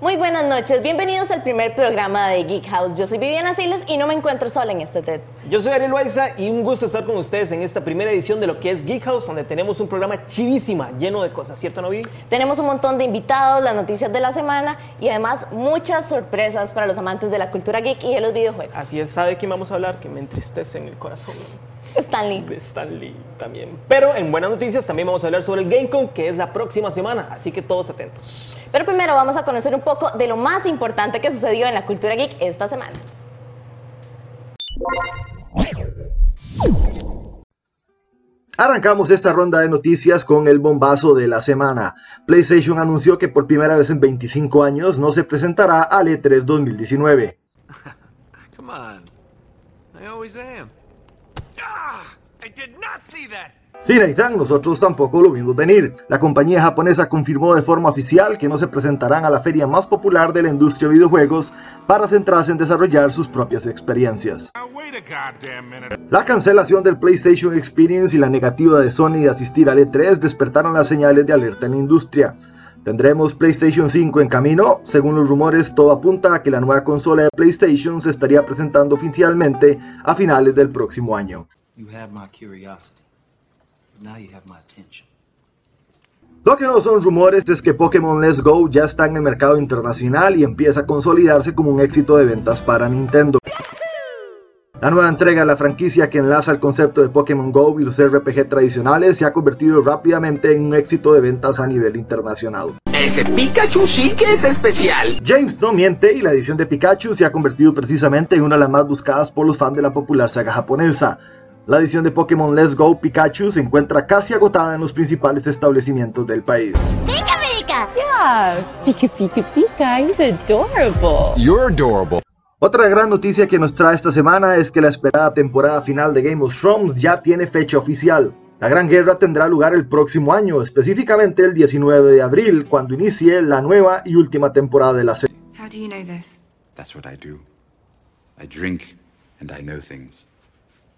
Muy buenas noches, bienvenidos al primer programa de Geek House. Yo soy Viviana Siles y no me encuentro sola en este TED. Yo soy Ariel Loaiza y un gusto estar con ustedes en esta primera edición de lo que es Geek House, donde tenemos un programa chivísima, lleno de cosas, ¿cierto, Novi? Tenemos un montón de invitados, las noticias de la semana y además muchas sorpresas para los amantes de la cultura geek y de los videojuegos. Así es, ¿sabe quién vamos a hablar? Que me entristece en el corazón. Stanley. De Stanley también. Pero en buenas noticias también vamos a hablar sobre el GameCon, que es la próxima semana, así que todos atentos. Pero primero vamos a conocer un poco de lo más importante que sucedió en la cultura geek esta semana. Arrancamos esta ronda de noticias con el bombazo de la semana. PlayStation anunció que por primera vez en 25 años no se presentará al E3 2019. Come on. I always am. Sí, Nathan, nosotros tampoco lo vimos venir. La compañía japonesa confirmó de forma oficial que no se presentarán a la feria más popular de la industria de videojuegos para centrarse en desarrollar sus propias experiencias. La cancelación del PlayStation Experience y la negativa de Sony de asistir al E3 despertaron las señales de alerta en la industria. ¿Tendremos PlayStation 5 en camino? Según los rumores, todo apunta a que la nueva consola de PlayStation se estaría presentando oficialmente a finales del próximo año. You had my curiosity, but now you have my attention. Lo que no son rumores es que Pokémon Let's Go ya está en el mercado internacional y empieza a consolidarse como un éxito de ventas para Nintendo. La nueva entrega de la franquicia que enlaza el concepto de Pokémon Go y los RPG tradicionales se ha convertido rápidamente en un éxito de ventas a nivel internacional. Ese Pikachu sí que es especial. James no miente y la edición de Pikachu se ha convertido precisamente en una de las más buscadas por los fans de la popular saga japonesa. La edición de Pokémon Let's Go Pikachu se encuentra casi agotada en los principales establecimientos del país. Pika Pika. Yeah, Pika Pika Pika, he's adorable. You're adorable. Otra gran noticia que nos trae esta semana es que la esperada temporada final de Game of Thrones ya tiene fecha oficial. La gran guerra tendrá lugar el próximo año, específicamente el 19 de abril, cuando inicie la nueva y última temporada de la serie. How do you know this? That's what I do. I drink and I know things.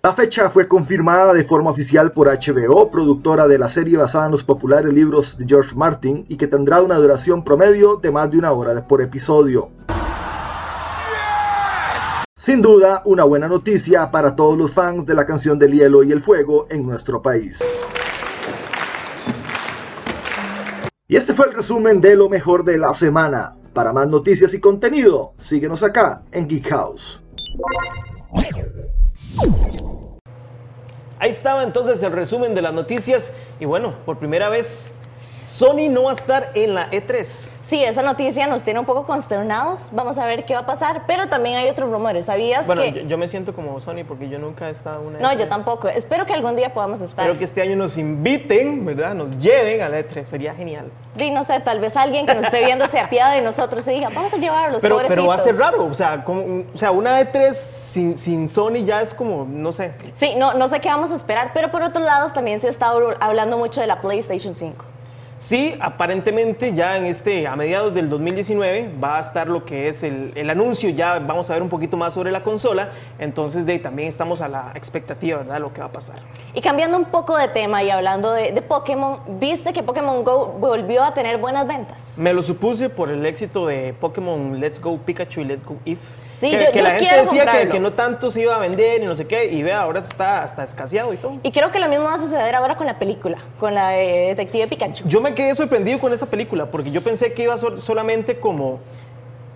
La fecha fue confirmada de forma oficial por HBO, productora de la serie basada en los populares libros de George Martin y que tendrá una duración promedio de más de una hora por episodio. Sin duda, una buena noticia para todos los fans de la canción del hielo y el fuego en nuestro país. Y este fue el resumen de lo mejor de la semana. Para más noticias y contenido, síguenos acá en Geek House. Ahí estaba entonces el resumen de las noticias y bueno, por primera vez Sony no va a estar en la E E3. Sí, esa noticia nos tiene un poco consternados. Vamos a ver qué va a pasar, pero también hay otros rumores. ¿Sabías Bueno, que.? yo, yo me siento como Sony porque yo nunca he estado en una No, E3. yo tampoco. Espero que algún día podamos estar. Espero que este año nos inviten, ¿verdad? Nos lleven a la E3, sería genial. Sí, no sé, tal vez alguien que nos esté viendo se apiade de nosotros y diga, vamos a llevarlos, Pero, pobrecitos. pero va a ser raro, o sea, como- o sea una E3 sin, sin Sony ya es como, no sé. Sí, no, no sé qué vamos a esperar, pero por otro lado también se estado hablando mucho de la PlayStation 5. Sí, aparentemente ya en este, a mediados del 2019 va a estar lo que es el, el anuncio, ya vamos a ver un poquito más sobre la consola, entonces de, ahí también estamos a la expectativa, ¿verdad? De lo que va a pasar. Y cambiando un poco de tema y hablando de, de Pokémon, ¿viste que Pokémon Go volvió a tener buenas ventas? Me lo supuse por el éxito de Pokémon Let's Go Pikachu y Let's Go If. Sí, que, yo- que yo la gente decía que, no tanto se iba a vender y no sé qué, y vea, ahora está hasta escaseado y todo. Y creo que lo mismo va a suceder ahora con la película, con la de Detective Pikachu. Yo me quedé sorprendido con esa película porque yo pensé que iba sol- solamente como,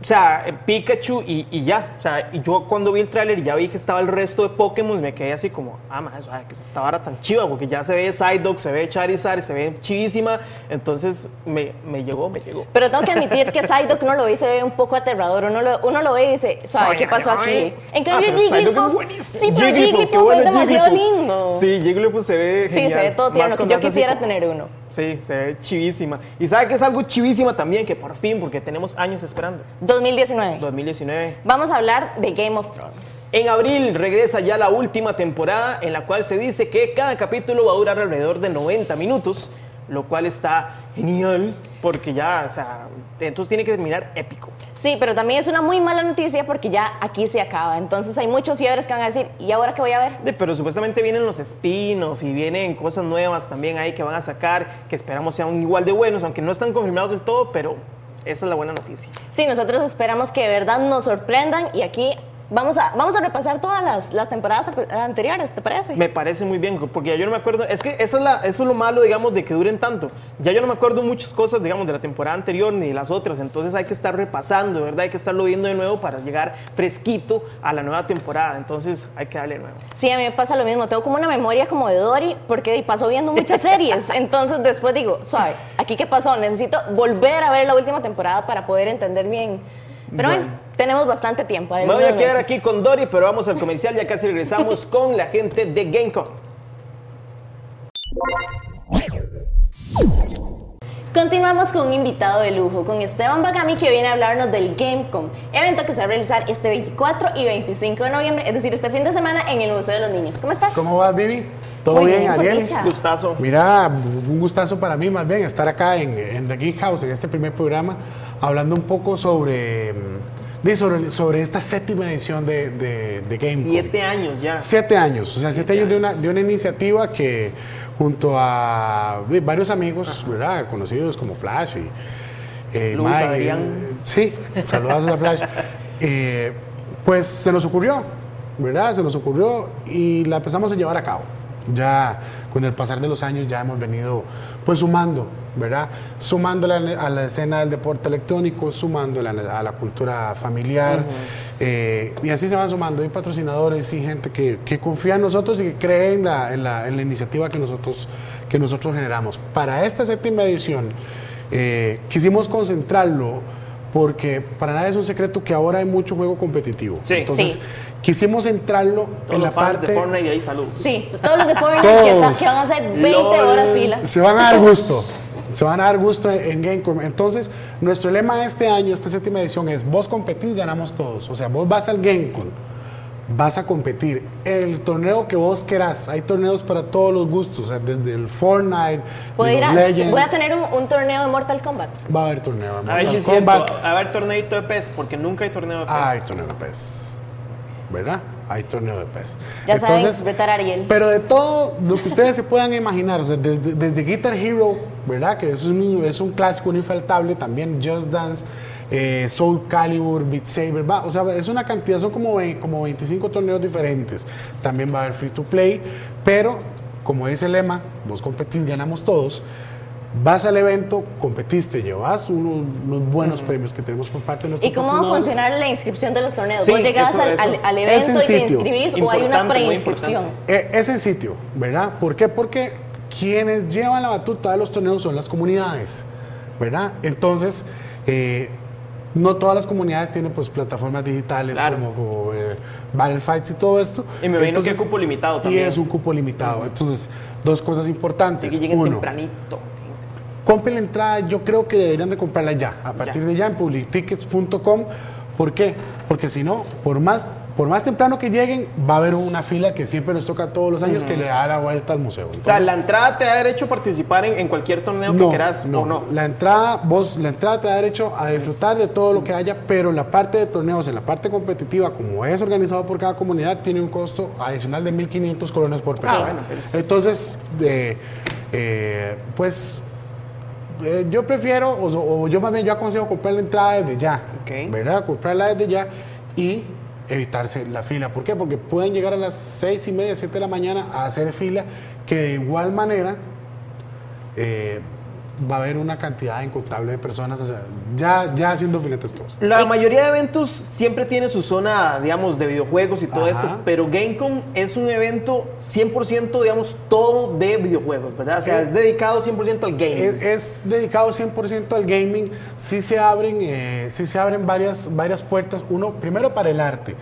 o sea, eh, Pikachu y, y ya. O sea, y yo cuando vi el tráiler y ya vi que estaba el resto de Pokémon, me quedé así como, ah, ay, que esta vara tan chiva porque ya se ve Psyduck, se ve Charizard, se ve chivísima. Entonces me, me llegó, me llegó. Pero tengo que admitir que Psyduck uno lo ve y se ve un poco aterrador. Uno lo, uno lo ve y dice, ¿sabe qué pasó aquí? En cambio, Ah, Psyduck es Jigglypuff, sí, pero Jigglypuff, Jigglypuff es demasiado Jigglypuff. lindo. Sí, Jigglypuff se ve Sí, genial. se ve todo Más tierno, yo quisiera como- tener uno. Sí, se ve chivísima. Y sabe que es algo chivísima también, que por fin, porque tenemos años esperando. 2019. 2019. Vamos a hablar de Game of Thrones. En abril regresa ya la última temporada en la cual se dice que cada capítulo va a durar alrededor de 90 minutos, lo cual está genial porque ya, o sea, entonces tiene que terminar épico. Sí, pero también es una muy mala noticia porque ya aquí se acaba. Entonces hay muchos fiebres que van a decir, ¿y ahora qué voy a ver? De- pero supuestamente vienen los spin-off y vienen cosas nuevas también ahí que van a sacar, que esperamos sean igual de buenos, aunque no están confirmados del todo, pero Esa es la buena noticia. Sí, nosotros esperamos que de verdad nos sorprendan y aquí vamos a, vamos a repasar todas las, las temporadas anteriores, ¿te parece? Me parece muy bien, porque ya yo no me acuerdo, es que esa es la, eso es lo malo, digamos, de que duren tanto. Ya yo no me acuerdo muchas cosas, digamos, de la temporada anterior ni de las otras, entonces hay que estar repasando, ¿verdad? Hay que estarlo viendo de nuevo para llegar fresquito a la nueva temporada, entonces hay que darle de nuevo. Sí, a mí me pasa lo mismo, tengo como una memoria como de Dory, porque paso viendo muchas series, entonces después digo, suave, ¿aquí qué pasó? Necesito volver a ver la última temporada para poder entender bien. Pero bueno, Bueno. tenemos bastante tiempo. hay Me voy a quedar meses. aquí con Dory, pero vamos al comercial, ya casi regresamos con la gente de Gamecom. Continuamos con un invitado de lujo, con Esteban Bagami, que viene a hablarnos del Gamecom, evento que se va a realizar este 24 y 25 de noviembre, es decir, este fin de semana en el Museo de los Niños. ¿Cómo estás? ¿Cómo vas, Vivi? ¿Todo Muy bien, bien, Ariel? Gustazo. Mira, un gustazo para mí más bien estar acá en, en The Geek House, en este primer programa, hablando un poco sobre, mm, sobre, sobre esta séptima edición de, de, de. Siete años ya. Siete años, o sea, siete, Siete años, de una, de una iniciativa que junto a varios amigos, ¿verdad? Conocidos como Flash y eh, Mike, Adrián. eh, sí, saludos a Flash. eh, pues se nos ocurrió, ¿verdad? Se nos ocurrió y la empezamos a llevar a cabo. Ya con el pasar de los años ya hemos venido pues sumando, ¿verdad? Sumando a la, a la escena del deporte electrónico, sumando a la, a la cultura familiar. eh, y así se van sumando. Hay patrocinadores y gente que, que confía en nosotros y que cree en la, en la- en la iniciativa que nosotros, que nosotros generamos. Para esta séptima edición eh, quisimos concentrarlo porque para nada es un secreto que ahora hay mucho juego competitivo. Sí. Entonces, Sí. Quisimos centrarlo Todos en la los fans parte... de Fortnite y ahí salud. Sí, todos los de Fortnite que, Todos. están- que van a hacer 20 LOL. horas fila. Se van a dar gusto. Se van a dar gusto en, Gamecom. Entonces, nuestro lema este año, esta séptima edición, es vos competís, ganamos todos. O sea, vos vas al Gamecom, vas a competir. El torneo que vos querás. Hay torneos para todos los gustos. O sea, desde el Fortnite, Puedo de ir los a- Legends. voy a tener un, un torneo de Mortal Kombat. Va a haber torneo. de A ver si Mortal es cierto. Kombat. A ver, torneito de PES, porque nunca hay torneo de PES. Hay torneo de PES. ¿Verdad? Hay torneo de PES. Ya saben respetar a Ariel. Pero de todo lo que ustedes se puedan imaginar, o sea, desde, desde Guitar Hero, ¿verdad? Que es un, es un clásico no infaltable, también Just Dance, eh, Soul Calibur, Beat Saber, va, o sea, es una cantidad, son como, como 25 torneos diferentes. También va a haber free to play, pero como dice el lema, vos competís, ganamos todos. Vas al evento, competiste, llevas unos, unos buenos premios que tenemos por parte de nuestros ¿Y cómo va a funcionar la inscripción de los torneos? Sí, ¿Vos llegás eso- al, eso. al- al Es evento y te inscribís o hay una preinscripción? Eh, es en sitio, ¿verdad? ¿Por qué? Porque quienes llevan la batuta de los torneos son las comunidades, ¿verdad? Entonces, eh, no todas las comunidades tienen pues plataformas digitales Claro. como, como, eh, Battle Fights y todo esto. Y me imagino que hay cupo limitado Y también. es un cupo limitado. Entonces, dos cosas importantes. Así que lleguen Uno, tempranito. Compren la entrada, yo creo que deberían de comprarla ya, a partir de ya en publictickets.com. ¿Por qué? Porque si no, por más, por más temprano que lleguen, va a haber una fila que siempre nos toca todos los años que le da la vuelta al museo. O sea, la entrada te da derecho a participar en, en cualquier torneo que quieras no, o no. La entrada, vos, la entrada te da derecho a disfrutar de todo lo que haya, pero la parte de torneos, en la parte competitiva, como es organizado por cada comunidad, tiene un costo adicional de 1.500 colones por persona. bueno, pues- Entonces, eh, eh, pues eh, yo prefiero, o, o yo más bien yo aconsejo comprar la entrada desde ya, Ok. ¿verdad? Comprarla desde ya y evitarse la fila. ¿Por qué? Porque pueden llegar a las seis y media, siete de la mañana a hacer fila, que de igual manera eh, va a haber una cantidad incontable de personas, o sea, ya, ya haciendo filetes cosas. La mayoría de eventos siempre tiene su zona, digamos, de videojuegos y todo Ajá. esto, pero Gamecom es un evento 100%, digamos, todo de videojuegos, ¿verdad? O sea, Eh, es dedicado 100% al gaming. Es, es dedicado 100% al gaming. Sí se abren, eh, sí se abren varias, varias puertas. Uno, primero para el arte.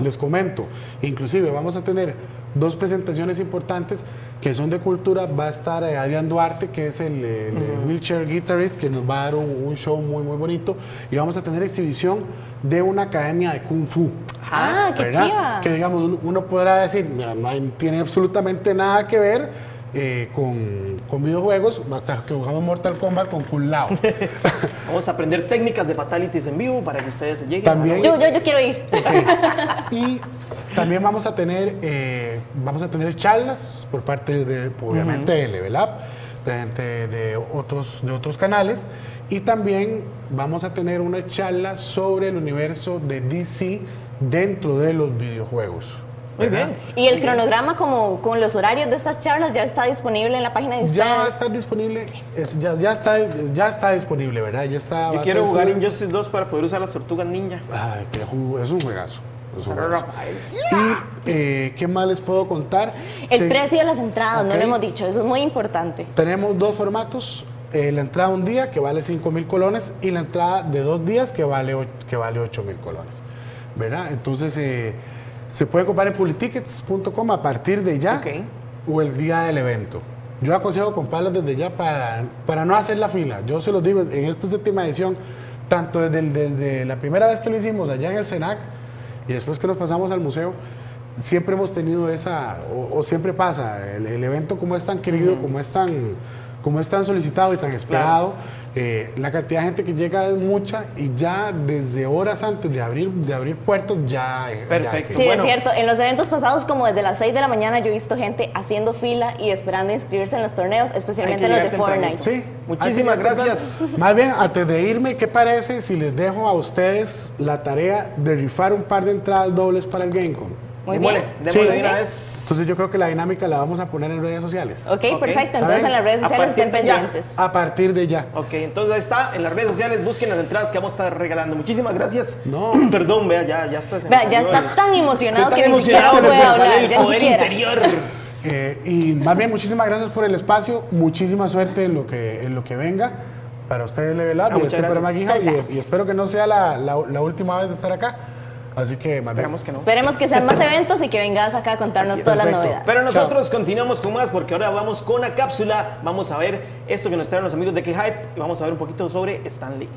Les comento. Inclusive vamos a tener dos presentaciones importantes que son de cultura. Va a estar eh, Adrián Duarte, que es el, el- el wheelchair guitarist, que nos va a dar un, un show muy, muy bonito. Y vamos a tener exhibición de una academia de Kung Fu. Ah, qué ¿verdad? chiva. Que digamos, uno, uno podrá decir, mira, no hay- tiene absolutamente nada que ver eh, con, con videojuegos, basta que jugamos Mortal Kombat con Kun Lao. Vamos a aprender técnicas de fatalities en vivo para que ustedes se lleguen. También- Yo, yo, yo quiero ir. y también vamos a tener, eh, vamos a tener charlas por parte de, obviamente, de Level Up. de gente de otros, de otros canales. Y también vamos a tener una charla sobre el universo de DC dentro de los videojuegos. Muy bien. Y el cronograma como con los horarios de estas charlas ya está disponible en la página de ustedes. Ya va a estar disponible, es- ya, ya está, ya está disponible, ¿verdad? Ya está. Yo quiero jugar. Injustice 2 para poder usar las tortugas ninja. Ay, qué ju- es un juegazo. es un juegazo. Y eh, qué más les puedo contar. El Se- precio de las entradas, no lo hemos dicho, eso es muy importante. Tenemos dos formatos. eh, la entrada un día que vale 5 mil colones y la entrada de dos días que vale, que vale 8 mil colones. ¿Verdad? Entonces eh, se puede comprar en publitickets.com a partir de ya Ok. o el día del evento. Yo aconsejo comprarlos desde ya para, para no hacer la fila. Yo se los digo, en esta séptima edición, tanto desde, el- desde la primera vez que lo hicimos allá en el CENAC y después que nos pasamos al museo, siempre hemos tenido esa, o, o siempre pasa, el, el evento como es tan querido, como, es tan, como es tan solicitado y tan esperado, eh, la cantidad de gente que llega es mucha y ya desde horas antes de abrir, de abrir puertos ya... Perfecto. Sí. Bueno. es cierto. En los eventos pasados, como desde las 6 de la mañana, yo he visto gente haciendo fila y esperando inscribirse en los torneos, especialmente en los de llegar Fortnite. Sí. Muchísimas gracias. temprano. Más bien, antes de irme, ¿qué parece si les dejo a ustedes la tarea de rifar un par de entradas dobles para el GameCon? Muy démosle, bien. démosle Sí. de una vez. Entonces yo creo que la dinámica la vamos a poner en redes sociales. Ok, Ok. perfecto. ¿Está Entonces en las redes sociales estén de ya. pendientes. A partir de ya. Ok, entonces ahí está, en las redes sociales busquen las entradas que vamos a estar regalando. Muchísimas gracias. No. Perdón, vea, ya, ya está. Vea, ya está el- tan emocionado que tan ni siquiera puede se sale hablar. el poder interior. Eh, y más bien, muchísimas gracias por el espacio. Muchísima suerte en lo que, en lo que venga. Para ustedes, Level Up Ah, y muchas este programa gracias. Geekhouse, Muchas y- gracias. Y, espero que no sea la, la- la última vez de estar acá. Así que, Esperamos que no. Esperemos que sean más eventos y que vengas acá a contarnos todas las novedades. Pero nosotros continuamos con más porque ahora vamos con la cápsula. Vamos a ver esto que nos traen los amigos de K-Hype y vamos a ver un poquito sobre Stanley.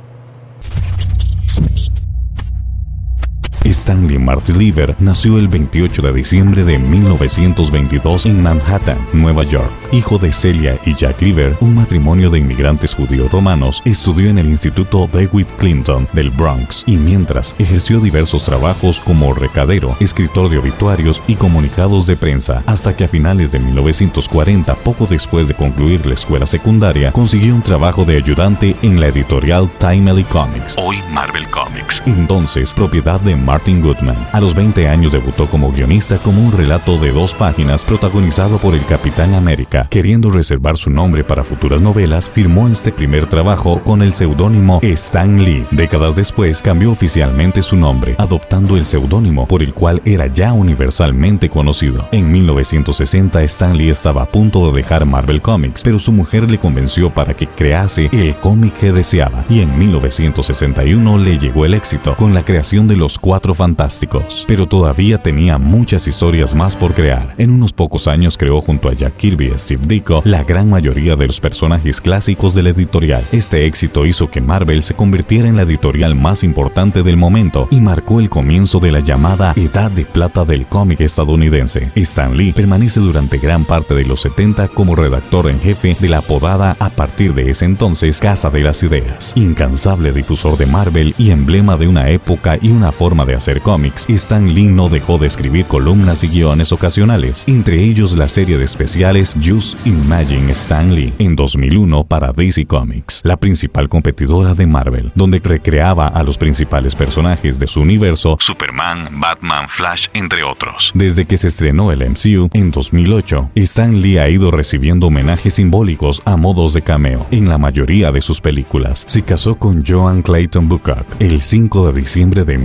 Stanley Marty Lever nació el 28 de diciembre de 1922 en Manhattan, Nueva York. Hijo de Celia y Jack Lever, un matrimonio de inmigrantes judíos romanos, estudió en el Instituto DeWitt Clinton del Bronx y mientras ejerció diversos trabajos como recadero, escritor de obituarios y comunicados de prensa, hasta que a finales de 1940, poco después de concluir la escuela secundaria, consiguió un trabajo de ayudante en la editorial Timely Comics, hoy Marvel Comics, entonces propiedad de Martin Goodman. A los 20 años debutó como guionista como un relato de dos páginas protagonizado por el Capitán América. Queriendo reservar su nombre para futuras novelas, firmó este primer trabajo con el seudónimo Stan Lee. Décadas después cambió oficialmente su nombre, adoptando el seudónimo por el cual era ya universalmente conocido. En 1960 Stan Lee estaba a punto de dejar Marvel Comics, pero su mujer le convenció para que crease el cómic que deseaba y en 1961 le llegó el éxito con la creación de los Cuatro Fantásticos. Pero todavía tenía muchas historias más por crear. En unos pocos años creó junto a Jack Kirby y Steve Ditko la gran mayoría de los personajes clásicos de la editorial. Este éxito hizo que Marvel se convirtiera en la editorial más importante del momento y marcó el comienzo de la llamada Edad de Plata del cómic estadounidense. Stan Lee permanece durante gran parte de los 70 como redactor en jefe de la apodada a partir de ese entonces Casa de las Ideas. Incansable difusor de Marvel y emblema de una época y una forma de hacer cómics, Stan Lee no dejó de escribir columnas y guiones ocasionales, entre ellos la serie de especiales Just Imagine Stan Lee en 2001 para DC Comics, la principal competidora de Marvel, donde recreaba a los principales personajes de su universo, Superman, Batman, Flash, entre otros. Desde que se estrenó el MCU en 2008, Stan Lee ha ido recibiendo homenajes simbólicos a modos de cameo en la mayoría de sus películas. Se casó con Joan Clayton Bucock el 5 de diciembre de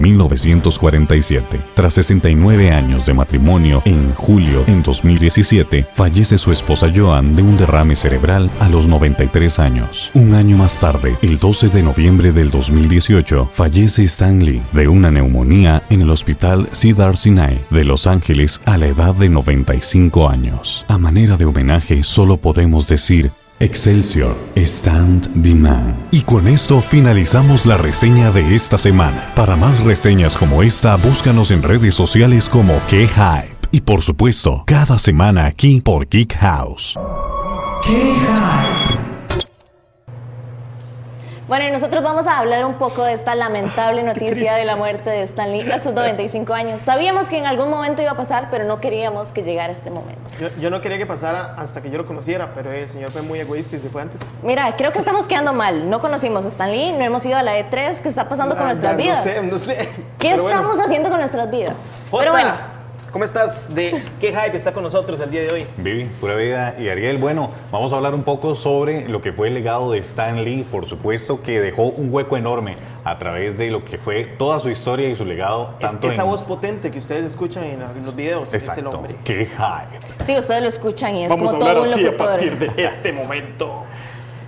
1947. Tras 69 años de matrimonio, en julio en 2017, fallece su esposa Joan de un derrame cerebral a los 93 años. Un año más tarde, el 12 de noviembre del 2018, fallece Stan Lee de una neumonía en el hospital Cedar Sinai de Los Ángeles a la edad de 95 años. A manera de homenaje, solo podemos decir Excelsior, Stand the Man. Y con esto finalizamos la reseña de esta semana. Para más reseñas como esta, búscanos en redes sociales como K-Hype. Y por supuesto, cada semana aquí por Geek House. Bueno, y nosotros vamos a hablar un poco de esta lamentable noticia de la muerte de Stan Lee a sus 95 años. Sabíamos que en algún momento iba a pasar, pero no queríamos que llegara este momento. Yo, yo no quería que pasara hasta que yo lo conociera, pero el señor fue muy egoísta y se fue antes. Mira, creo que estamos quedando mal. No conocimos a Stan Lee, no hemos ido a la E3. ¿Qué está pasando con Ah, nuestras vidas? No sé, no sé. ¿Qué Pero bueno. estamos haciendo con nuestras vidas? Jota, Pero bueno, ¿cómo estás? ¿De qué hype está con nosotros el día de hoy? Vivi, pura vida y Ariel. Bueno, vamos a hablar un poco sobre lo que fue el legado de Stan Lee, por supuesto que dejó un hueco enorme a través de lo que fue toda su historia y su legado. Es esa en... voz potente que ustedes escuchan en, los videos, es el Exacto. hombre. ¡Qué hype! sí, ustedes lo escuchan y es Vamos a como hablar todo un así a locutor. partir de este momento.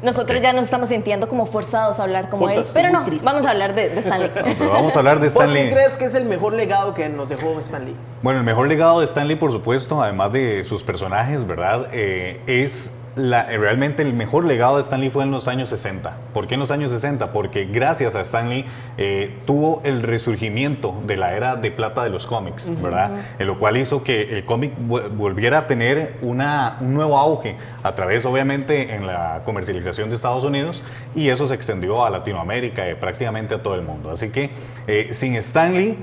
Nosotros ya nos estamos sintiendo como forzados a hablar como él. Pero no, triste. vamos a hablar de, de Stan Lee. Pero vamos a hablar de ¿Vos Stan quién Lee. crees que es el mejor legado que nos dejó Stan Lee? Bueno, el mejor legado de Stan Lee, por supuesto, además de sus personajes, ¿verdad? Eh, es la- realmente el mejor legado de Stan Lee fue en los años 60. ¿Por qué en los años 60? Porque gracias a Stan Lee eh, tuvo el resurgimiento de la era de plata de los cómics, ¿verdad? En lo cual hizo que el cómic volviera a tener una, un nuevo auge a través, obviamente, en la comercialización de Estados Unidos y eso se extendió a Latinoamérica y prácticamente a todo el mundo. Así que eh, sin Stan Lee,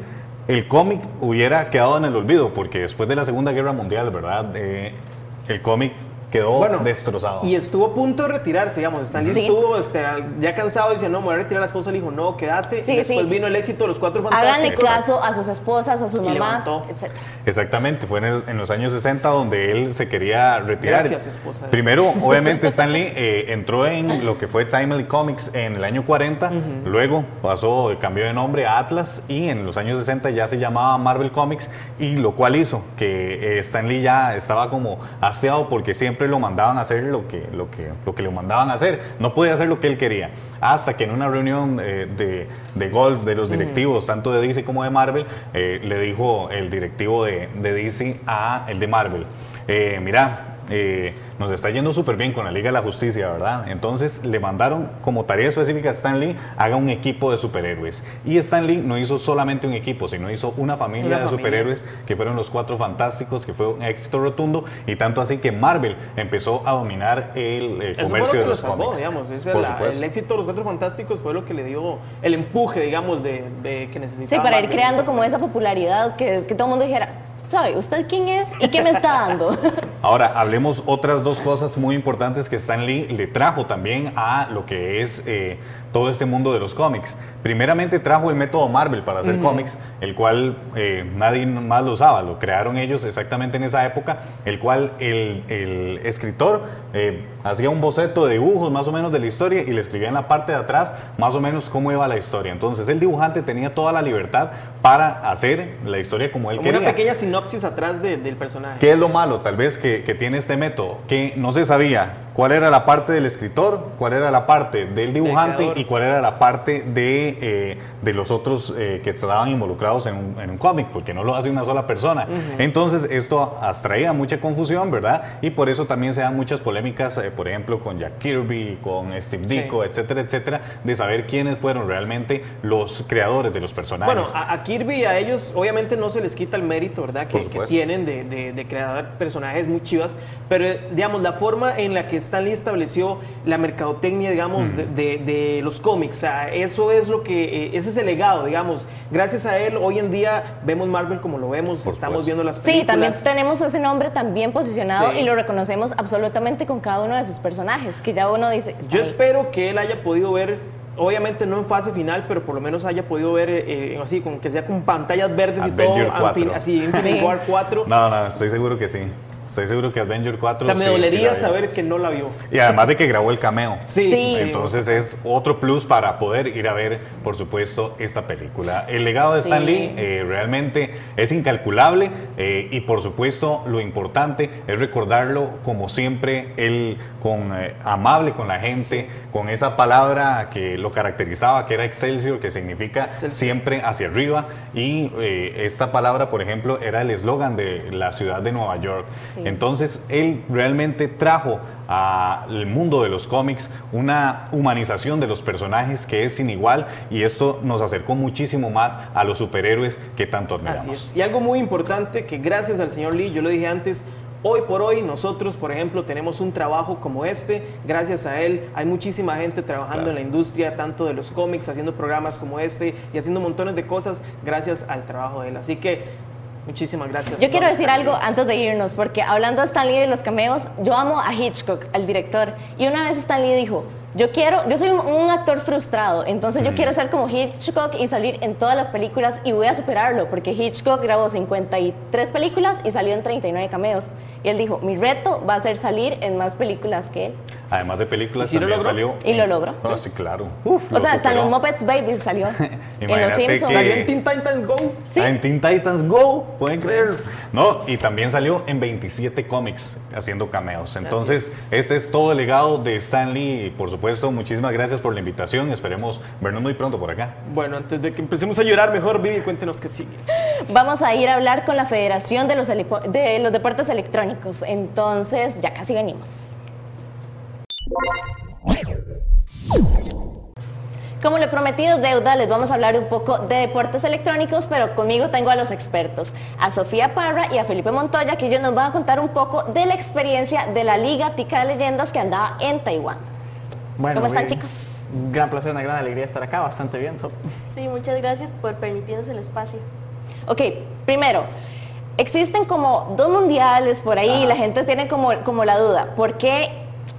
el cómic hubiera quedado en el olvido, porque después de la Segunda Guerra Mundial, ¿verdad? Eh, el cómic quedó destrozado. Y estuvo a punto de retirarse, digamos. Stan Lee Sí. estuvo este, ya cansado y dice, no, me voy a retirar. La esposa le dijo, no, quédate. Sí, y después sí. vino el éxito de los cuatro Háganle fantásticos. caso a sus esposas, a sus Y mamás, etc. Exactamente, fue en, el- en los años 60 donde él se quería retirar. Gracias, esposa. Primero, obviamente, Stanley eh, entró en lo que fue Timely Comics en el año 40, luego pasó, cambió de nombre a Atlas y en los años 60 ya se llamaba Marvel Comics y lo cual hizo que eh, Stan Lee ya estaba como hastiado porque siempre lo mandaban a hacer lo que, lo que, lo que le mandaban a hacer, no podía hacer lo que él quería, hasta que en una reunión eh, de, de golf de los directivos, tanto de DC como de Marvel, eh, le dijo el directivo de, de DC a el de Marvel, eh, mira, eh, nos está yendo súper bien con la Liga de la Justicia, ¿verdad? Entonces le mandaron como tarea específica a Stan Lee, haga un equipo de superhéroes. Y Stan Lee no hizo solamente un equipo, sino hizo una familia Una de familia. superhéroes que fueron los Cuatro Fantásticos, que fue un éxito rotundo, y tanto así que Marvel empezó a dominar el, eh, Eso fue lo comercio que de lo los salvó, digamos. La- el éxito de los Cuatro Fantásticos fue lo que le dio el empuje, digamos, de, de que necesitaba. Sí, para ir Marvel creando como esa popularidad que, que todo el mundo dijera, ¿sabe usted quién es y qué me está dando? Ahora, hablemos otras dos cosas muy importantes que Stan Lee le trajo también a lo que es eh, todo este mundo de los cómics. Primeramente trajo el método Marvel para hacer cómics, el cual eh, nadie más lo usaba, lo crearon ellos exactamente en esa época, el cual el, el escritor eh, hacía un boceto de dibujos más o menos de la historia y le escribía en la parte de atrás más o menos cómo iba la historia. Entonces el dibujante tenía toda la libertad para hacer la historia como él Como quería. una pequeña sinopsis atrás de- del personaje. ¿Qué es lo malo tal vez que, que tiene este método? Que no se sabía cuál era la parte del escritor, cuál era la parte del dibujante y cuál era la parte de, eh, de los otros eh, que estaban involucrados en un, en un cómic, porque no lo hace una sola persona. Entonces esto abstraía mucha confusión, ¿verdad? Y por eso también se dan muchas polémicas, eh, por ejemplo, con Jack Kirby, con Steve Sí. Ditko, etcétera, etcétera, de saber quiénes fueron realmente los creadores de los personajes. Bueno, a, a Kirby y a ellos obviamente no se les quita el mérito, ¿verdad? Que, que tienen de, de- de crear personajes muy chivas, pero eh, digamos, la forma en la que Stan Lee estableció la mercadotecnia, digamos, de, de- de los cómics, o sea, eso es lo que, eh, ese es el legado, digamos. Gracias a él, hoy en día vemos Marvel como lo vemos, Por estamos viendo las Sí, también películas. tenemos ese nombre tan bien posicionado Sí. y lo reconocemos absolutamente con cada uno de sus personajes, que ya uno dice, está Yo ahí. espero que él haya podido ver, obviamente no en fase final, pero por lo menos haya podido ver eh, así, como que sea con pantallas verdes Avenger y todo, 4. fin- así, Infinity Sí. War 4. no, no, estoy seguro que sí. Estoy seguro que Avenger 4 o sea, me sí- sí dolería vio. saber que no la vio. Y además de que grabó el cameo. Sí, Sí. Entonces es otro plus para poder ir a ver, por supuesto, esta película. El legado de Sí. Stan Lee eh, realmente es incalculable eh, y por supuesto lo importante es recordarlo como siempre, él con eh, amable con la gente, con esa palabra que lo caracterizaba, que era Excelsior, que significa Excelsior. siempre hacia arriba y eh, esta palabra, por ejemplo, era el eslogan de la ciudad de Nueva York. Sí. Entonces, él realmente trajo al mundo de los cómics una humanización de los personajes que es sin igual y esto nos acercó muchísimo más a los superhéroes que tanto admiramos. Así es. Y algo muy importante que gracias al señor Lee, yo lo dije antes, Hoy por hoy nosotros, por ejemplo, tenemos un trabajo como este. Gracias a él hay muchísima gente trabajando Claro. en la industria, tanto de los cómics, haciendo programas como este y haciendo montones de cosas gracias al trabajo de él. Así que muchísimas gracias. Yo quiero decir Stanley. algo antes de irnos, porque hablando de Stan Lee y de los cameos, yo amo a Hitchcock, al director. Y una vez Stan Lee dijo, yo quiero, yo soy un, un actor frustrado, entonces yo quiero ser como Hitchcock y salir en todas las películas y voy a superarlo, porque Hitchcock grabó 53 películas y salió en 39 cameos. Y él dijo, mi reto va a ser salir en más películas que él. Además de películas, ¿Y si lo también logró? salió. Y lo logró. Ah, sí, claro. o Lo sea, hasta en los superó. Muppets Babies salió. en los Imagínate Simpsons. que- Salió en Teen Titans Go. Sí. Ah, En Teen Titans Go, pueden creer. No, y también salió en 27 cómics haciendo cameos. Entonces, este es todo el legado de Stan Lee. Y por supuesto, muchísimas gracias por la invitación. Esperemos vernos muy pronto por acá. Bueno, antes de que empecemos a llorar, mejor Vivi, cuéntenos qué sigue. Vamos a ir a hablar con la Federación de los, de los Deportes Electrónicos. Entonces, ya casi venimos. Como le prometido deuda, les vamos a hablar un poco de deportes electrónicos, pero conmigo tengo a los expertos, a Sofía Parra y a Felipe Montoya, que ellos nos van a contar un poco de la experiencia de la Liga Tica de Leyendas que andaba en Taiwán. Bueno, ¿Cómo están, bien. chicos? Un gran placer, una gran alegría estar acá, bastante bien. Sof. Sí, muchas gracias por permitirnos el espacio. Ok, primero, existen como dos mundiales por ahí y la gente tiene como, como la duda. ¿Por qué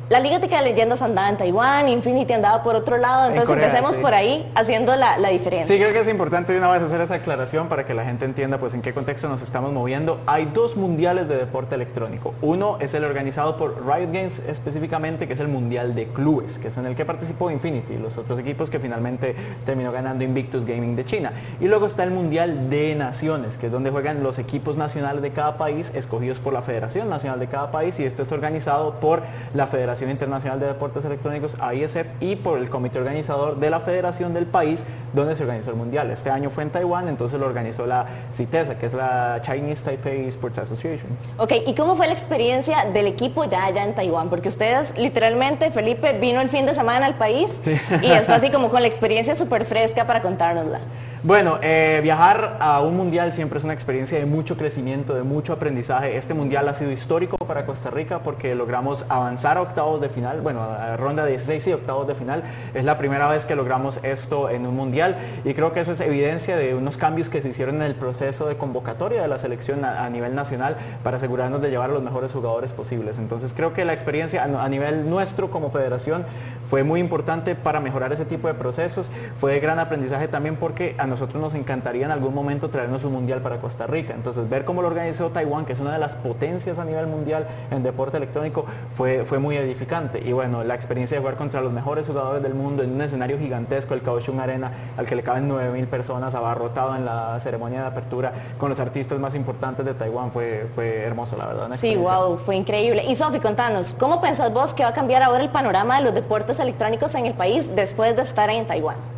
la Liga de Leyendas andaba en Taiwán, Infinity andaba por otro lado? En Entonces Corea, empecemos sí. por ahí haciendo la, la diferencia. Sí, creo que es importante de una vez hacer esa aclaración para que la gente entienda pues en qué contexto nos estamos moviendo. Hay dos mundiales de deporte electrónico. Uno es el organizado por Riot Games específicamente, que es el Mundial de Clubes, que es en el que participó Infinity, los otros equipos que finalmente terminó ganando Invictus Gaming de China. Y luego está el Mundial de Naciones, que es donde juegan los equipos nacionales de cada país, escogidos por la Federación Nacional de cada país, y este es organizado por la Federación Internacional de Deportes Electrónicos, ISF, y por el comité organizador de la federación del país donde se organizó el mundial. Este año fue en Taiwán, entonces lo organizó la CITESA, que es la Chinese Taipei Sports Association. Ok, ¿y cómo fue la experiencia del equipo ya allá en Taiwán? Porque ustedes, literalmente, Felipe vino el fin de semana al país Sí. y está así como con la experiencia súper fresca para contárnosla. Bueno, eh, viajar a un mundial siempre es una experiencia de mucho crecimiento, de mucho aprendizaje. Este mundial ha sido histórico para Costa Rica porque logramos avanzar a octavos de final, bueno, a ronda de 16 y octavos de final. Es la primera vez que logramos esto en un mundial y creo que eso es evidencia de unos cambios que se hicieron en el proceso de convocatoria de la selección a, nivel nacional para asegurarnos de llevar a los mejores jugadores posibles. Entonces creo que la experiencia a, nivel nuestro como federación fue muy importante para mejorar ese tipo de procesos. Fue de gran aprendizaje también porque nosotros nos encantaría en algún momento traernos un mundial para Costa Rica. Entonces ver cómo lo organizó Taiwán, que es una de las potencias a nivel mundial en deporte electrónico, fue, fue muy edificante. Y bueno, la experiencia de jugar contra los mejores jugadores del mundo en un escenario gigantesco, el Kaohsiung Arena, al que le caben 9.000 personas, abarrotado en la ceremonia de apertura con los artistas más importantes de Taiwán, fue, fue hermoso, la verdad. Sí, wow, fue increíble. Y Sofi, contanos, ¿cómo pensás vos que va a cambiar ahora el panorama de los deportes electrónicos en el país después de estar en Taiwán?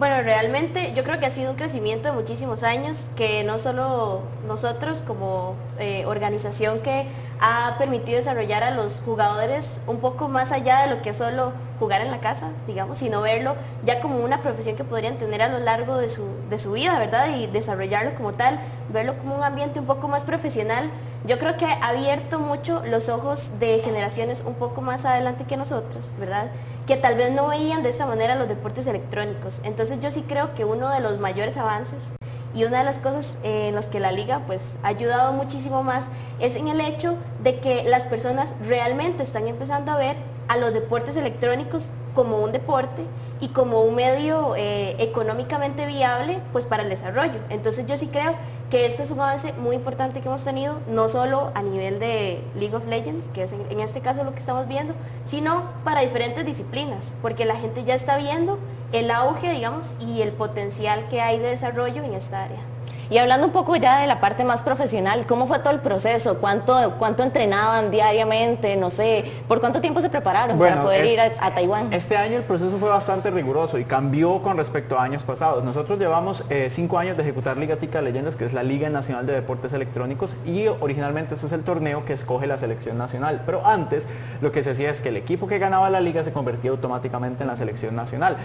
Bueno, realmente yo creo que ha sido un crecimiento de muchísimos años que no solo nosotros como eh, organización que ha permitido desarrollar a los jugadores un poco más allá de lo que es solo jugar en la casa, digamos, sino verlo ya como una profesión que podrían tener a lo largo de su, de su vida, ¿verdad? Y desarrollarlo como tal, verlo como un ambiente un poco más profesional. Yo creo que ha abierto mucho los ojos de generaciones un poco más adelante que nosotros, ¿verdad? Que tal vez no veían de esta manera los deportes electrónicos. Entonces yo sí creo que uno de los mayores avances y una de las cosas eh, en las que la liga pues ha ayudado muchísimo más es en el hecho de que las personas realmente están empezando a ver a los deportes electrónicos como un deporte y como un medio eh, económicamente viable pues para el desarrollo. Entonces yo sí creo que esto es un avance muy importante que hemos tenido, no solo a nivel de League of Legends, que es en, en este caso lo que estamos viendo, sino para diferentes disciplinas, porque la gente ya está viendo el auge, digamos, y el potencial que hay de desarrollo en esta área. Y hablando un poco ya de la parte más profesional, ¿cómo fue todo el proceso? ¿Cuánto, cuánto entrenaban diariamente? No sé, ¿por cuánto tiempo se prepararon para poder es- ir a, a Taiwán? Este año el proceso fue bastante riguroso y cambió con respecto a años pasados. Nosotros llevamos eh, cinco años de ejecutar Liga Tica de Leyendas, que es la Liga Nacional de Deportes Electrónicos, y originalmente este es el torneo que escoge la selección nacional. Pero antes lo que se hacía es que el equipo que ganaba la liga se convertía automáticamente en la selección nacional.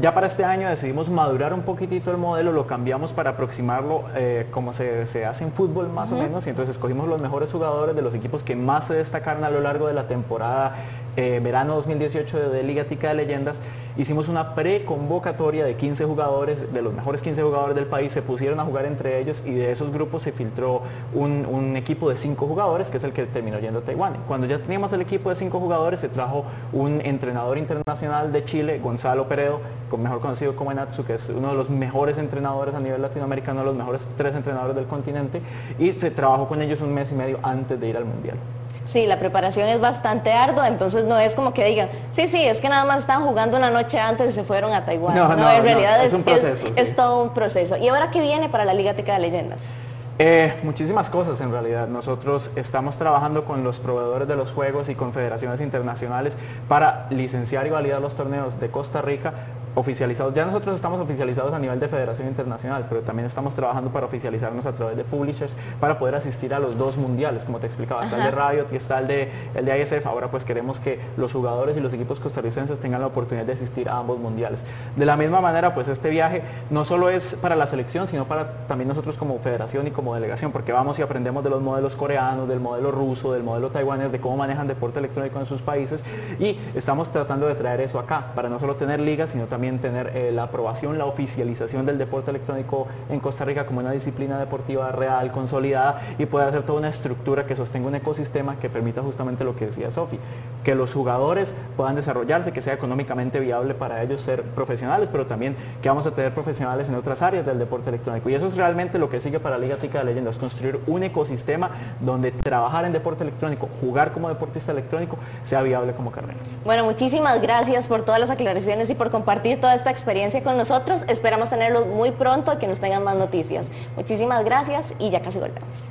Ya para este año decidimos madurar un poquitito el modelo, lo cambiamos para aproximarlo eh, como se, se hace en fútbol más o menos, y entonces escogimos los mejores jugadores de los equipos que más se destacaron a lo largo de la temporada eh, verano 2018 de, Liga Tica de Leyendas, hicimos una preconvocatoria de 15 jugadores, de los mejores 15 jugadores del país, se pusieron a jugar entre ellos y de esos grupos se filtró un, un equipo de 5 jugadores, que es el que terminó yendo a Taiwán. Cuando ya teníamos el equipo de 5 jugadores, se trajo un entrenador internacional de Chile, Gonzalo Peredo, con- mejor conocido como Enatsu, que es uno de los mejores entrenadores a nivel latinoamericano, los mejores tres entrenadores del continente, y se trabajó con ellos un mes y medio antes de ir al Mundial. Sí, la preparación es bastante ardua, entonces no es como que digan, sí, sí, es que nada más estaban jugando una noche antes y se fueron a Taiwán. No, No, no, en no, realidad es es, un proceso, es- sí. es todo un proceso. ¿Y ahora qué viene para la Liga Tica de Leyendas? Eh, muchísimas cosas en realidad. Nosotros estamos trabajando con los proveedores de los juegos y confederaciones internacionales para licenciar y validar los torneos de Costa Rica oficializados. Ya nosotros estamos oficializados a nivel de Federación Internacional, pero también estamos trabajando para oficializarnos a través de publishers para poder asistir a los dos mundiales, como te explicaba, está el de. Riot y está el de, el de ISF. Ahora pues queremos que los jugadores y los equipos costarricenses tengan la oportunidad de asistir a ambos mundiales. De la misma manera, pues este viaje no solo es para la selección, sino para también nosotros como federación y como delegación, porque vamos y aprendemos de los modelos coreanos, del modelo ruso, del modelo taiwanés, de cómo manejan deporte electrónico en sus países y estamos tratando de traer eso acá, para no solo tener ligas, sino también tener eh, la aprobación, la oficialización del deporte electrónico en Costa Rica como una disciplina deportiva real, consolidada y poder hacer toda una estructura que sostenga un ecosistema que permita justamente lo que decía Sofi, que los jugadores puedan desarrollarse, que sea económicamente viable para ellos ser profesionales, pero también que vamos a tener profesionales en otras áreas del deporte electrónico. Y eso es realmente lo que sigue para Liga Tica de Leyendas, construir un ecosistema donde trabajar en deporte electrónico, jugar como deportista electrónico, sea viable como carrera. Bueno, muchísimas gracias por todas las aclaraciones y por compartir toda esta experiencia con nosotros. Esperamos tenerlos muy pronto y que nos tengan más noticias. Muchísimas gracias y ya casi volvemos.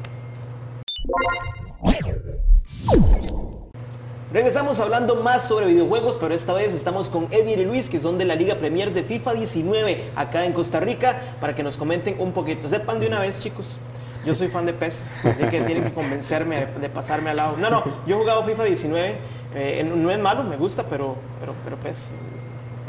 Regresamos hablando más sobre videojuegos, pero esta vez estamos con Eddie y Luis, que son de la Liga Premier de FIFA 19 acá en Costa Rica, para que nos comenten un poquito. Sepan de una vez, chicos. Yo soy fan de PES, así que tienen que convencerme de pasarme al lado. No, no, yo he jugado FIFA 19, eh, no es malo, me gusta, pero, pero, pero PES.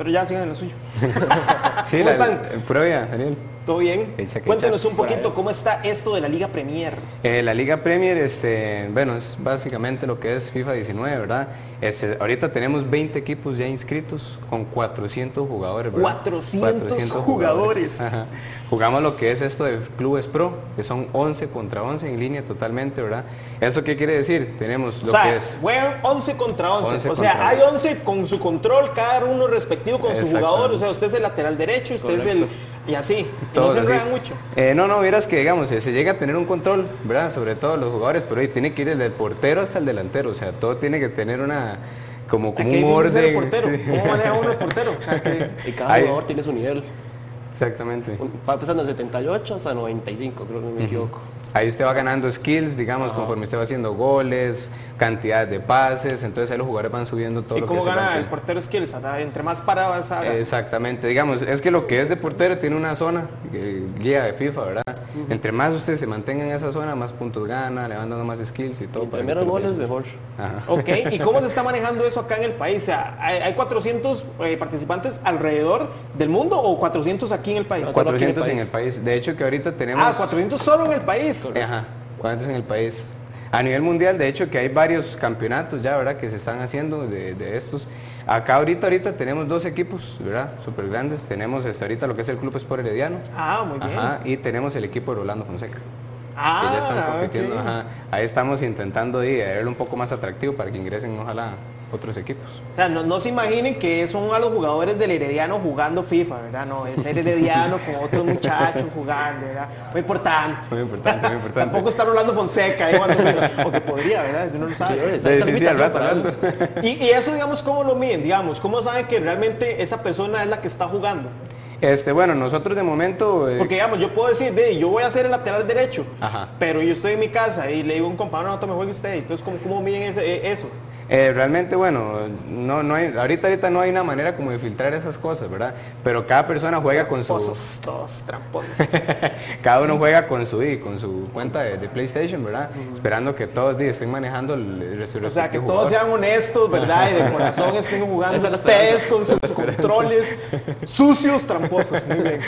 Pero ya sigan en lo suyo. Sí, ¿Cómo la, están? el prueba, Daniel. ¿Todo bien? Echa que Cuéntenos echa. un poquito cómo está esto de la Liga Premier. Eh, la Liga Premier, este, bueno, es básicamente lo que es FIFA 19, ¿verdad? Este, ahorita tenemos 20 equipos ya inscritos con 400 jugadores, ¿verdad? 400 jugadores. Ajá. Jugamos lo que es esto de clubes pro, que son 11 contra 11 en línea totalmente, ¿verdad? ¿Esto qué quiere decir? Tenemos lo o sea, que es... juegan 11 contra 11. 11 o sea, contra hay 11. 11 con su control, cada uno respectivo con su jugador. O sea, usted es el lateral derecho, usted es el... Y así. Y no Todos se enredan mucho. Eh, no, no, vieras que digamos, eh, se llega a tener un control, ¿verdad? Sobre todo los jugadores, pero ahí tiene que ir desde el portero hasta el delantero, o sea, todo tiene que tener una, como, como un orden. portero. sí. ¿Cómo maneja uno el portero? O sea, que- Y cada Ahí. jugador tiene su nivel. Exactamente. Va empezando de 78 hasta 95, creo que no me equivoco. Ahí usted va ganando skills, digamos, conforme usted va haciendo goles, cantidad de pases, entonces ahí los jugadores van subiendo todo ¿Y lo que cómo el gana el portero skills? Entre más paradas haga. Exactamente, digamos, es que lo que es de portero tiene una zona, eh, guía de FIFA, ¿verdad? Entre más usted se mantenga en esa zona, más puntos gana, le van dando más skills y todo. lo goles, mejor. Ajá. Ok, ¿y cómo se está manejando eso acá en el país? O sea, ¿hay, hay 400 eh, participantes alrededor del mundo o 400 aquí en el país? 400 en el país. De hecho que ahorita tenemos... Ah, 400 solo en el país. Ajá, 400 en el país. A nivel mundial, de hecho que hay varios campeonatos ya, ¿verdad? Que se están haciendo de, de estos. Acá ahorita, ahorita tenemos dos equipos, ¿verdad? Súper grandes. Tenemos este, ahorita lo que es el Club Sport Herediano. Ah, muy bien. Ajá, y tenemos el equipo de Rolando Fonseca. Ah, que ya están compitiendo. Ajá. Ahí estamos intentando de verlo un poco más atractivo para que ingresen, ojalá, otros equipos. O sea, no, no se imaginen que son a los jugadores del Herediano jugando FIFA, ¿verdad? No, es el Herediano con otros muchachos jugando, ¿verdad? Muy importante. Muy importante, muy importante. Tampoco está Rolando Fonseca, ahí jugando FIFA, o que podría, ¿verdad? Uno no sabe. Sí, sí, sí, al rato, al rato. Y, y eso, digamos, ¿cómo lo miden? Digamos, ¿cómo saben que realmente esa persona es la que está jugando? Este, bueno, nosotros de momento... eh, Porque, digamos, yo puedo decir, ve, yo voy a ser el lateral derecho, Ajá. pero yo estoy en mi casa y le digo a un compañero, no, tome juegue usted. Entonces, ¿cómo, cómo miden ese- eh, eso? Eh, realmente, bueno, no, no hay, ahorita, ahorita no hay una manera como de filtrar esas cosas, ¿verdad? Pero cada persona juega con su... Tramposos, todos tramposos. cada uno juega con su, y con su cuenta de, de PlayStation, ¿verdad? Esperando que todos estén manejando el, el, O sea, que todos sean honestos, ¿verdad? Y de corazón estén jugando es ustedes con sus controles sucios, tramposos. Muy bien.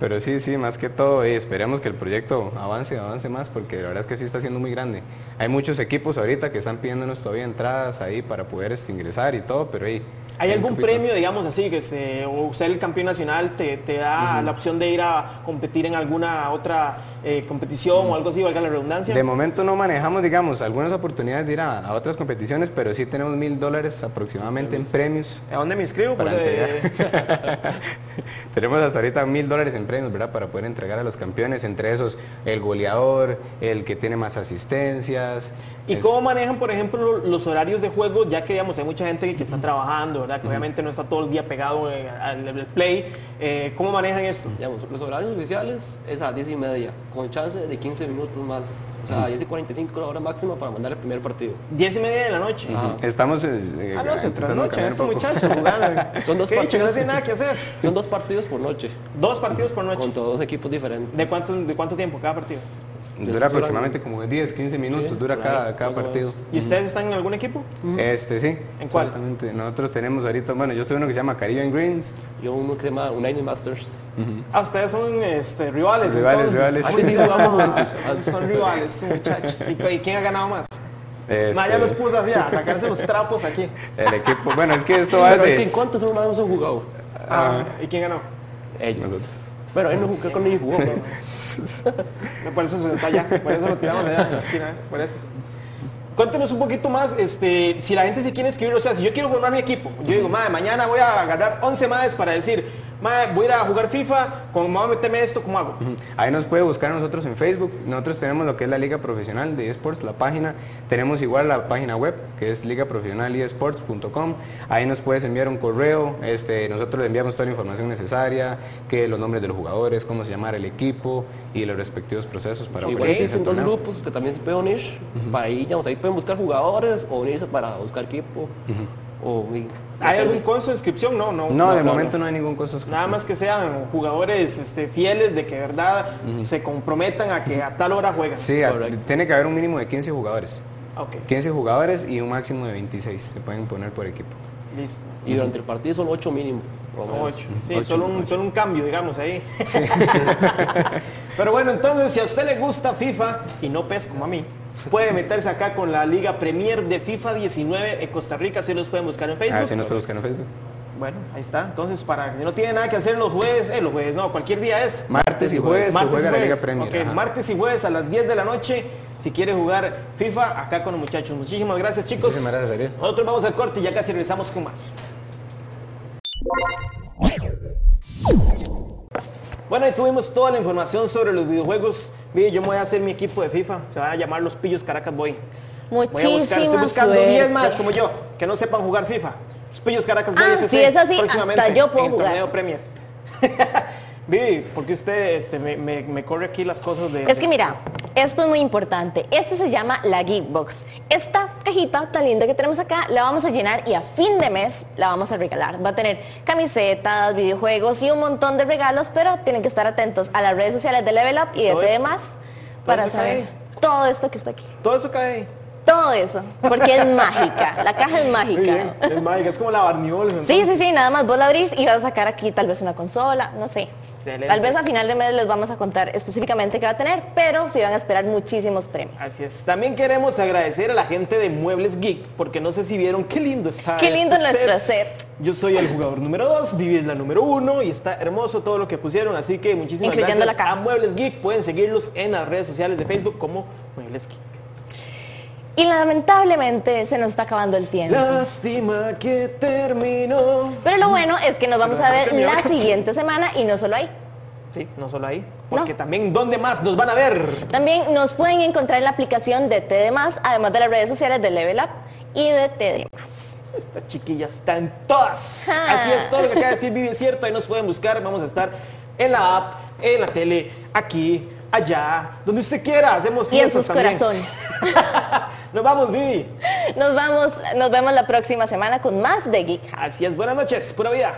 Pero sí, sí, más que todo, y esperemos que el proyecto avance, avance más, porque la verdad es que sí está siendo muy grande. Hay muchos equipos ahorita que están pidiéndonos todavía entradas ahí para poder este, ingresar y todo, pero ahí... ¿Hay algún premio, digamos así, que se, o ser el campeón nacional te, te da la opción de ir a competir en alguna otra eh, competición o algo así, valga la redundancia? De momento no manejamos, digamos, algunas oportunidades de ir a, a otras competiciones, pero sí tenemos mil dólares aproximadamente en premios. ¿A dónde me inscribo? Para Porque- entregar. tenemos hasta ahorita mil dólares en premios, ¿verdad? Para poder entregar a los campeones, entre esos el goleador, el que tiene más asistencias. ¿Y es- cómo manejan, por ejemplo, los horarios de juego? Ya que, digamos, hay mucha gente que está trabajando, ¿verdad? Que obviamente no está todo el día pegado eh, al play. Eh, ¿Cómo manejan esto? Digamos, los horarios oficiales es a 10 y media, con chance de 15 minutos más. O sea, 10 y 45 la hora máxima para mandar el primer partido. 10 y media de la noche. Ajá. Estamos... eh, eh, Ah, no, se intentando trasnochan estos muchachos jugando. Son dos ¿Qué dicho? partidos. No tienen nada que hacer. Son dos partidos por noche. Dos partidos por noche. Con todos dos equipos diferentes. ¿De cuánto, ¿De cuánto tiempo cada partido? Dura aproximadamente como 10, 15 minutos, dura cada, cada partido. ¿Y ustedes están en algún equipo? Este, sí. ¿En cuál? Exactamente. Nosotros tenemos ahorita, bueno, yo estoy uno que se llama Caribbean Greens. Yo uno que se llama United Masters. Ah, ustedes son este, rivales. Rivales, entonces. rivales. Ah, Sí, sí. Son rivales, muchachos. ¿Y quién ha ganado más? Este, Ma, ya los puse así a sacarse los trapos aquí. El equipo, bueno, es que esto va en cuántos hermanos han jugado? Ah, ¿Y quién ganó? Ellos. nosotros. Pero él no jugó con ni jugó. pero- Por eso se está allá, por eso lo tiramos allá en la esquina, ¿eh? por eso. Cuéntenos un poquito más, este, si la gente se quiere escribir, o sea, si yo quiero formar mi equipo, yo digo, madre, mañana voy a agarrar 11 madres para decir, voy a ir a jugar FIFA, ¿cómo me voy a meterme esto? ¿Cómo hago? Ahí nos puede buscar a nosotros en Facebook. Nosotros tenemos lo que es la Liga Profesional de eSports, la página. Tenemos igual la página web, que es ligaprofesionalesports.com. Ahí nos puedes enviar un correo. Este, nosotros le enviamos toda la información necesaria, que los nombres de los jugadores, cómo se llama el equipo y los respectivos procesos para Igual existen dos grupos que también se pueden unir. Para ahí, digamos, ahí pueden buscar jugadores o unirse para buscar equipo. o, y- ¿Hay algún costo de inscripción? No, no. No, de no, momento no hay ningún costo. Nada más que sean jugadores este, fieles de que de verdad se comprometan a que a tal hora juegan. Sí, a- tiene que haber un mínimo de 15 jugadores. Ok, 15 jugadores y un máximo de 26 se pueden poner por equipo. listo. y durante el partido son ocho mínimo. por lo Son menos. ocho. Sí, Ocho, solo, un, ocho. solo un cambio, digamos, ahí. Pero bueno, entonces, si a usted le gusta FIFA y no PES como a mí, puede meterse acá con la Liga Premier de FIFA 19 en Costa Rica, si los pueden buscar en Facebook. Ah, sí, nos pueden buscar en Facebook. Bueno, ahí está. Entonces, para que no tiene nada que hacer los jueves, eh, los jueves, no, cualquier día es. Martes y jueves se Martes y juega la Liga jueves. Premier. Ok, ajá. martes y jueves a las 10 de la noche, si quiere jugar FIFA, acá con los muchachos. Muchísimas gracias, chicos. Muchísimas gracias, Ariel. Nosotros vamos al corte y ya casi regresamos con más. Bueno, y tuvimos toda la información sobre los videojuegos. Mire, yo me voy a hacer mi equipo de FIFA. Se va a llamar los Pillos Caracas Boy. Voy a buscar, estoy Muchísima buscando suerte. 10 más como yo, que no sepan jugar FIFA. Los Pillos Caracas Boy Ah, FC, si es así, próximamente hasta yo puedo en jugar. torneo Premier. Vivi, ¿por qué usted este, me, me- me corre aquí las cosas de... Es que mira, esto es muy importante. Este se llama la Geekbox. Esta cajita tan linda que tenemos acá la vamos a llenar y a fin de mes la vamos a regalar. Va a tener camisetas, videojuegos y un montón de regalos, pero tienen que estar atentos a las redes sociales de Level Up y de Todo- TD Más para saber todo esto que está aquí. Todo eso cae ahí. Todo eso, porque es mágica. La caja es mágica. bien, es mágica, es como la Barnioles. Sí, sí, sí, nada más vos la abrís y vas a sacar aquí tal vez una consola, no sé. Excelente. Tal vez a final de mes les vamos a contar específicamente qué va a tener, pero sí van a esperar muchísimos premios. Así es. También queremos agradecer a la gente de Muebles Geek, porque no sé si vieron qué lindo está. Qué lindo este nuestro set. Yo soy el jugador número 2, Vivi es la número 1 y está hermoso todo lo que pusieron, así que muchísimas Incluyendo gracias la caja. a Muebles Geek. Pueden seguirlos en las redes sociales de Facebook como Muebles Geek. Y lamentablemente se nos está acabando el tiempo. Lástima que terminó. Pero lo bueno es que nos vamos a ver la canción. siguiente semana y no solo ahí. Sí, no solo ahí, porque también ¿dónde más nos van a ver? También nos pueden encontrar en la aplicación de TD además de las redes sociales de Level Up y de TD Esta chiquilla está en todas. Ah. Así es, todo lo que acaba de decir Vivi cierto. Ahí nos pueden buscar. Vamos a estar en la app, en la tele, aquí, allá, donde usted quiera. Hacemos Y en fiestas sus también. corazones. Nos vamos, Vivi. Nos vamos, nos vemos la próxima semana con más de Geek. Así es, buenas noches, pura vida.